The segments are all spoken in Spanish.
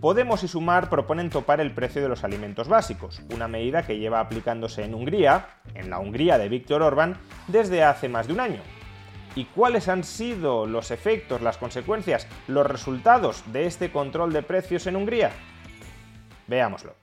Podemos y Sumar proponen topar el precio de los alimentos básicos, una medida que lleva aplicándose en Hungría, en la Hungría de Víctor Orbán, desde hace más de un año. ¿Y cuáles han sido los efectos, las consecuencias, los resultados de este control de precios en Hungría? Veámoslo.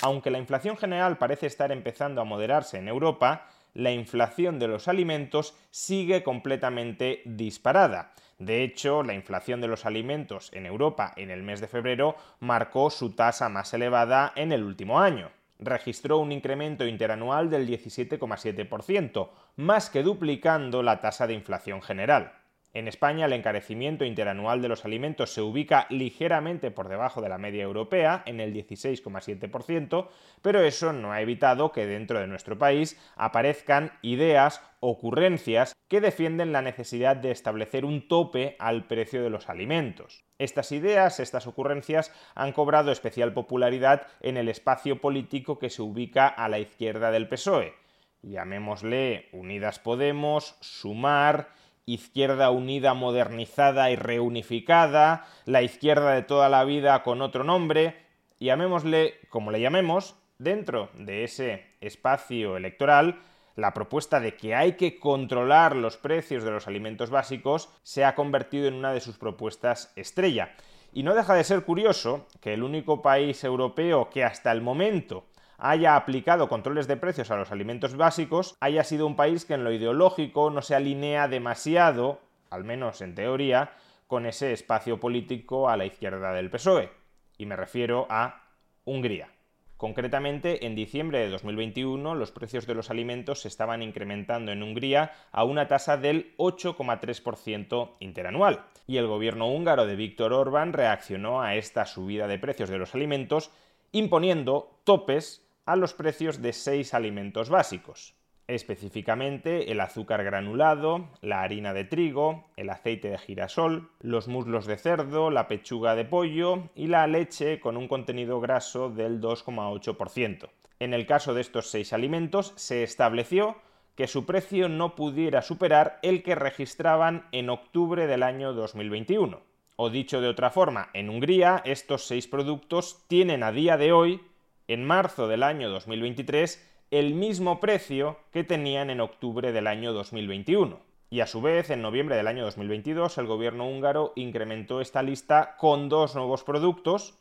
Aunque la inflación general parece estar empezando a moderarse en Europa, la inflación de los alimentos sigue completamente disparada. De hecho, la inflación de los alimentos en Europa en el mes de febrero marcó su tasa más elevada en el último año. Registró un incremento interanual del 17,7%, más que duplicando la tasa de inflación general. En España el encarecimiento interanual de los alimentos se ubica ligeramente por debajo de la media europea, en el 16,7%, pero eso no ha evitado que dentro de nuestro país aparezcan ideas, ocurrencias que defienden la necesidad de establecer un tope al precio de los alimentos. Estas ideas, estas ocurrencias han cobrado especial popularidad en el espacio político que se ubica a la izquierda del PSOE. Llamémosle Unidas Podemos, Sumar, izquierda unida, modernizada y reunificada, la izquierda de toda la vida con otro nombre, llamémosle como le llamemos, dentro de ese espacio electoral, la propuesta de que hay que controlar los precios de los alimentos básicos se ha convertido en una de sus propuestas estrella. Y no deja de ser curioso que el único país europeo que hasta el momento haya aplicado controles de precios a los alimentos básicos, haya sido un país que en lo ideológico no se alinea demasiado, al menos en teoría, con ese espacio político a la izquierda del PSOE. Y me refiero a Hungría. Concretamente, en diciembre de 2021 los precios de los alimentos se estaban incrementando en Hungría a una tasa del 8,3% interanual. Y el gobierno húngaro de Víctor Orbán reaccionó a esta subida de precios de los alimentos imponiendo topes a los precios de seis alimentos básicos, específicamente el azúcar granulado, la harina de trigo, el aceite de girasol, los muslos de cerdo, la pechuga de pollo y la leche con un contenido graso del 2,8%. En el caso de estos seis alimentos se estableció que su precio no pudiera superar el que registraban en octubre del año 2021. O dicho de otra forma, en Hungría estos seis productos tienen a día de hoy en marzo del año 2023 el mismo precio que tenían en octubre del año 2021. Y a su vez, en noviembre del año 2022, el gobierno húngaro incrementó esta lista con dos nuevos productos,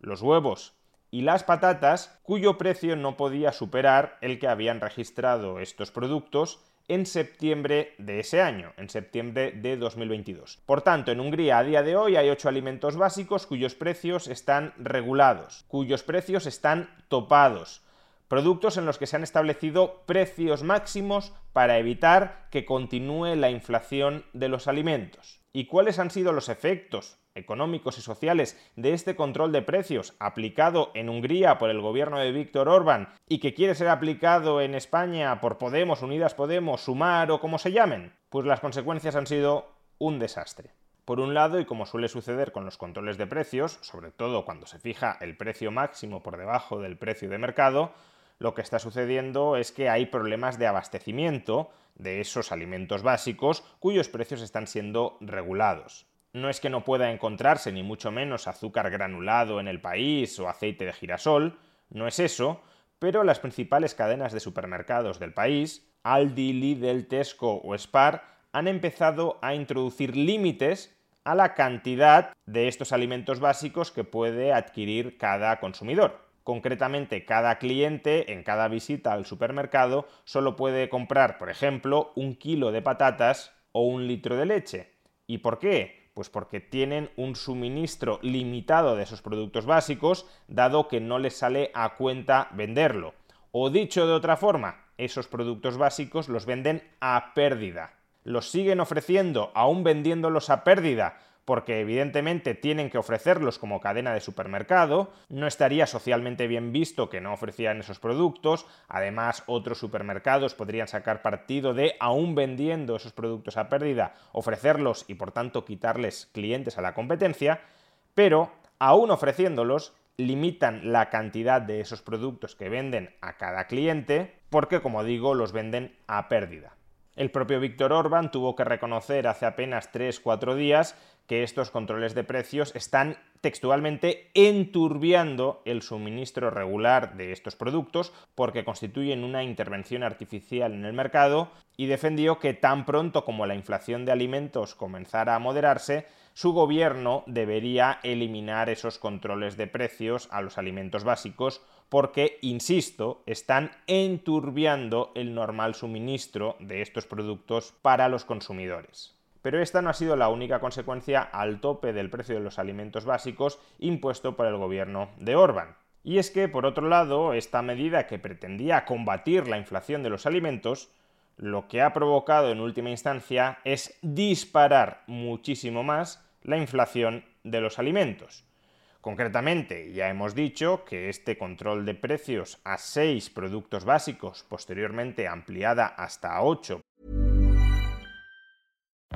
los huevos y las patatas, cuyo precio no podía superar el que habían registrado estos productos en septiembre de ese año, en septiembre de 2022. Por tanto, en Hungría a día de hoy hay ocho alimentos básicos cuyos precios están regulados, cuyos precios están topados, productos en los que se han establecido precios máximos para evitar que continúe la inflación de los alimentos. ¿Y cuáles han sido los efectos económicos y sociales de este control de precios aplicado en Hungría por el gobierno de Víctor Orbán y que quiere ser aplicado en España por Podemos, Unidas Podemos, Sumar o como se llamen? Pues las consecuencias han sido un desastre. Por un lado, y como suele suceder con los controles de precios, sobre todo cuando se fija el precio máximo por debajo del precio de mercado, lo que está sucediendo es que hay problemas de abastecimiento de esos alimentos básicos cuyos precios están siendo regulados. No es que no pueda encontrarse ni mucho menos azúcar granulado en el país o aceite de girasol, no es eso, pero las principales cadenas de supermercados del país, Aldi, Lidl, Tesco o Spar, han empezado a introducir límites a la cantidad de estos alimentos básicos que puede adquirir cada consumidor. Concretamente, cada cliente en cada visita al supermercado solo puede comprar, por ejemplo, un kilo de patatas o un litro de leche. ¿Y por qué? Pues porque tienen un suministro limitado de esos productos básicos, dado que no les sale a cuenta venderlo. O dicho de otra forma, esos productos básicos los venden a pérdida. Los siguen ofreciendo, aún vendiéndolos a pérdida, porque evidentemente tienen que ofrecerlos como cadena de supermercado, no estaría socialmente bien visto que no ofrecieran esos productos, además otros supermercados podrían sacar partido de, aún vendiendo esos productos a pérdida, ofrecerlos y por tanto quitarles clientes a la competencia, pero aún ofreciéndolos, limitan la cantidad de esos productos que venden a cada cliente porque, como digo, los venden a pérdida. El propio Víctor Orban tuvo que reconocer hace apenas 3-4 días que estos controles de precios están textualmente enturbiando el suministro regular de estos productos porque constituyen una intervención artificial en el mercado y defendió que tan pronto como la inflación de alimentos comenzara a moderarse, su gobierno debería eliminar esos controles de precios a los alimentos básicos porque, insisto, están enturbiando el normal suministro de estos productos para los consumidores. Pero esta no ha sido la única consecuencia al tope del precio de los alimentos básicos impuesto por el gobierno de Orban. Y es que, por otro lado, esta medida que pretendía combatir la inflación de los alimentos, lo que ha provocado en última instancia es disparar muchísimo más la inflación de los alimentos. Concretamente, ya hemos dicho que este control de precios a seis productos básicos, posteriormente ampliada hasta ocho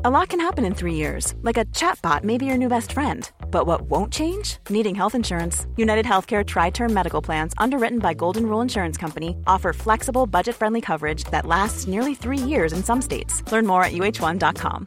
A lot can happen in three years, like a chatbot may be your new best friend. But what won't change? Needing health insurance. United Healthcare Tri Term Medical Plans, underwritten by Golden Rule Insurance Company, offer flexible, budget friendly coverage that lasts nearly three years in some states. Learn more at uh1.com.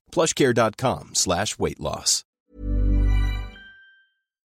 plushcare.com slash weight loss.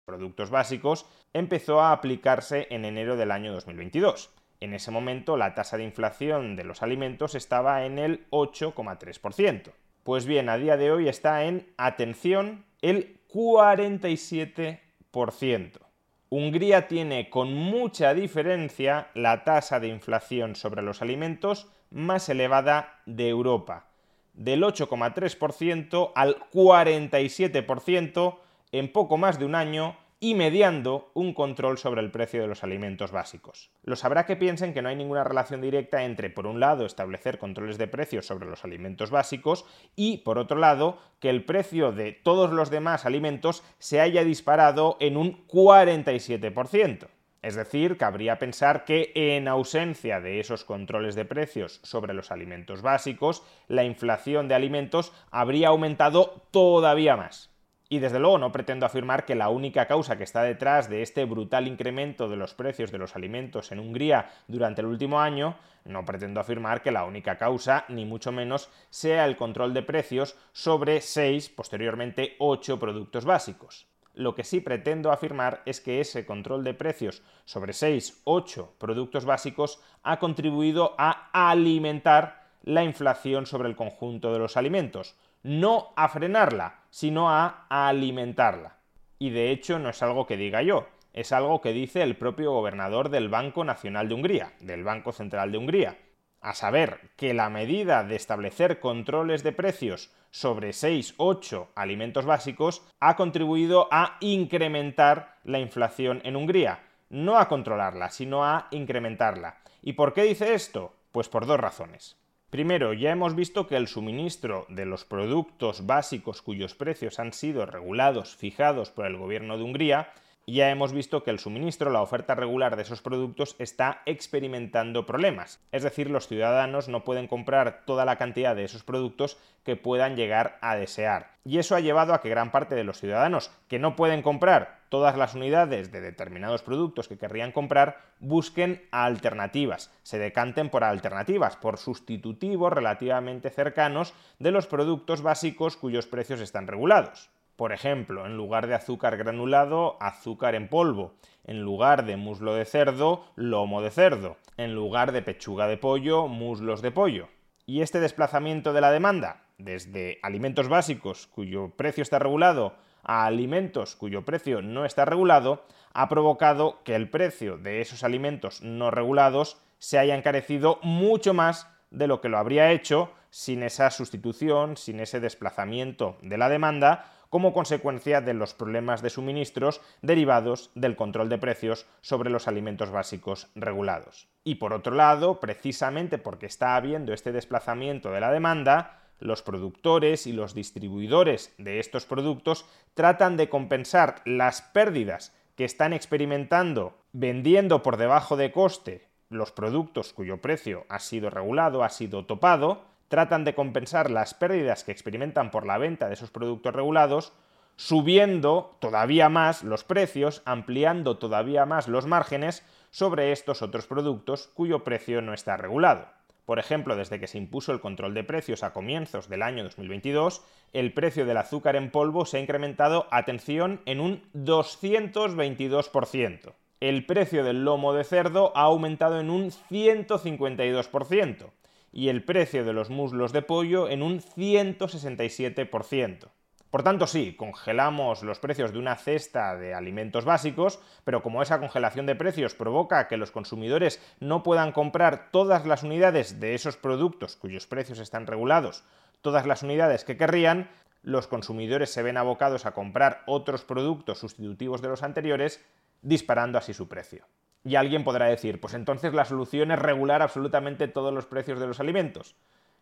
Productos básicos empezó a aplicarse en enero del año 2022. En ese momento la tasa de inflación de los alimentos estaba en el 8,3%. Pues bien, a día de hoy está en, atención, el 47%. Hungría tiene con mucha diferencia la tasa de inflación sobre los alimentos más elevada de Europa, del 8,3% al 47% en poco más de un año y mediando un control sobre el precio de los alimentos básicos. Lo sabrá que piensen que no hay ninguna relación directa entre, por un lado, establecer controles de precios sobre los alimentos básicos y, por otro lado, que el precio de todos los demás alimentos se haya disparado en un 47%. Es decir, cabría pensar que en ausencia de esos controles de precios sobre los alimentos básicos, la inflación de alimentos habría aumentado todavía más. Y desde luego no pretendo afirmar que la única causa que está detrás de este brutal incremento de los precios de los alimentos en Hungría durante el último año, no pretendo afirmar que la única causa, ni mucho menos, sea el control de precios sobre seis, posteriormente ocho productos básicos. Lo que sí pretendo afirmar es que ese control de precios sobre 6, 8 productos básicos ha contribuido a alimentar la inflación sobre el conjunto de los alimentos, no a frenarla, sino a alimentarla. Y de hecho no es algo que diga yo, es algo que dice el propio gobernador del Banco Nacional de Hungría, del Banco Central de Hungría, a saber que la medida de establecer controles de precios sobre 6, 8 alimentos básicos ha contribuido a incrementar la inflación en Hungría, no a controlarla, sino a incrementarla. ¿Y por qué dice esto? Pues por dos razones. Primero, ya hemos visto que el suministro de los productos básicos cuyos precios han sido regulados, fijados por el gobierno de Hungría, ya hemos visto que el suministro, la oferta regular de esos productos está experimentando problemas. Es decir, los ciudadanos no pueden comprar toda la cantidad de esos productos que puedan llegar a desear. Y eso ha llevado a que gran parte de los ciudadanos que no pueden comprar todas las unidades de determinados productos que querrían comprar busquen alternativas, se decanten por alternativas, por sustitutivos relativamente cercanos de los productos básicos cuyos precios están regulados. Por ejemplo, en lugar de azúcar granulado, azúcar en polvo. En lugar de muslo de cerdo, lomo de cerdo. En lugar de pechuga de pollo, muslos de pollo. Y este desplazamiento de la demanda, desde alimentos básicos cuyo precio está regulado a alimentos cuyo precio no está regulado, ha provocado que el precio de esos alimentos no regulados se haya encarecido mucho más de lo que lo habría hecho sin esa sustitución, sin ese desplazamiento de la demanda, como consecuencia de los problemas de suministros derivados del control de precios sobre los alimentos básicos regulados. Y por otro lado, precisamente porque está habiendo este desplazamiento de la demanda, los productores y los distribuidores de estos productos tratan de compensar las pérdidas que están experimentando vendiendo por debajo de coste los productos cuyo precio ha sido regulado, ha sido topado, tratan de compensar las pérdidas que experimentan por la venta de esos productos regulados, subiendo todavía más los precios, ampliando todavía más los márgenes sobre estos otros productos cuyo precio no está regulado. Por ejemplo, desde que se impuso el control de precios a comienzos del año 2022, el precio del azúcar en polvo se ha incrementado, atención, en un 222%. El precio del lomo de cerdo ha aumentado en un 152% y el precio de los muslos de pollo en un 167%. Por tanto, sí, congelamos los precios de una cesta de alimentos básicos, pero como esa congelación de precios provoca que los consumidores no puedan comprar todas las unidades de esos productos cuyos precios están regulados, todas las unidades que querrían, los consumidores se ven abocados a comprar otros productos sustitutivos de los anteriores, disparando así su precio. Y alguien podrá decir, pues entonces la solución es regular absolutamente todos los precios de los alimentos.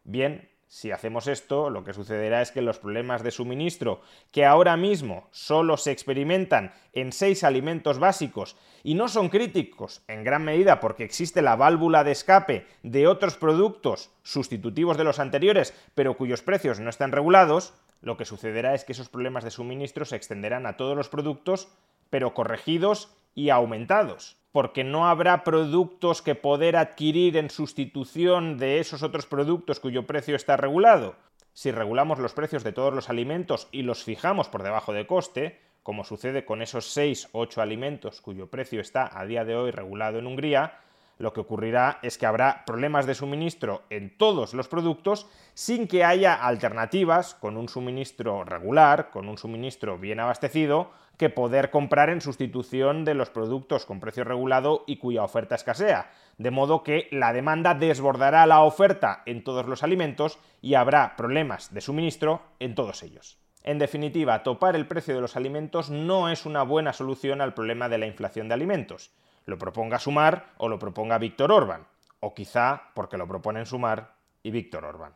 Bien, si hacemos esto, lo que sucederá es que los problemas de suministro, que ahora mismo solo se experimentan en seis alimentos básicos y no son críticos en gran medida porque existe la válvula de escape de otros productos sustitutivos de los anteriores, pero cuyos precios no están regulados, lo que sucederá es que esos problemas de suministro se extenderán a todos los productos, pero corregidos y aumentados porque no habrá productos que poder adquirir en sustitución de esos otros productos cuyo precio está regulado. Si regulamos los precios de todos los alimentos y los fijamos por debajo de coste, como sucede con esos 6 o 8 alimentos cuyo precio está a día de hoy regulado en Hungría, lo que ocurrirá es que habrá problemas de suministro en todos los productos sin que haya alternativas con un suministro regular, con un suministro bien abastecido, que poder comprar en sustitución de los productos con precio regulado y cuya oferta escasea. De modo que la demanda desbordará la oferta en todos los alimentos y habrá problemas de suministro en todos ellos. En definitiva, topar el precio de los alimentos no es una buena solución al problema de la inflación de alimentos. Lo proponga Sumar o lo proponga Víctor Orban. O quizá porque lo proponen Sumar y Víctor Orban.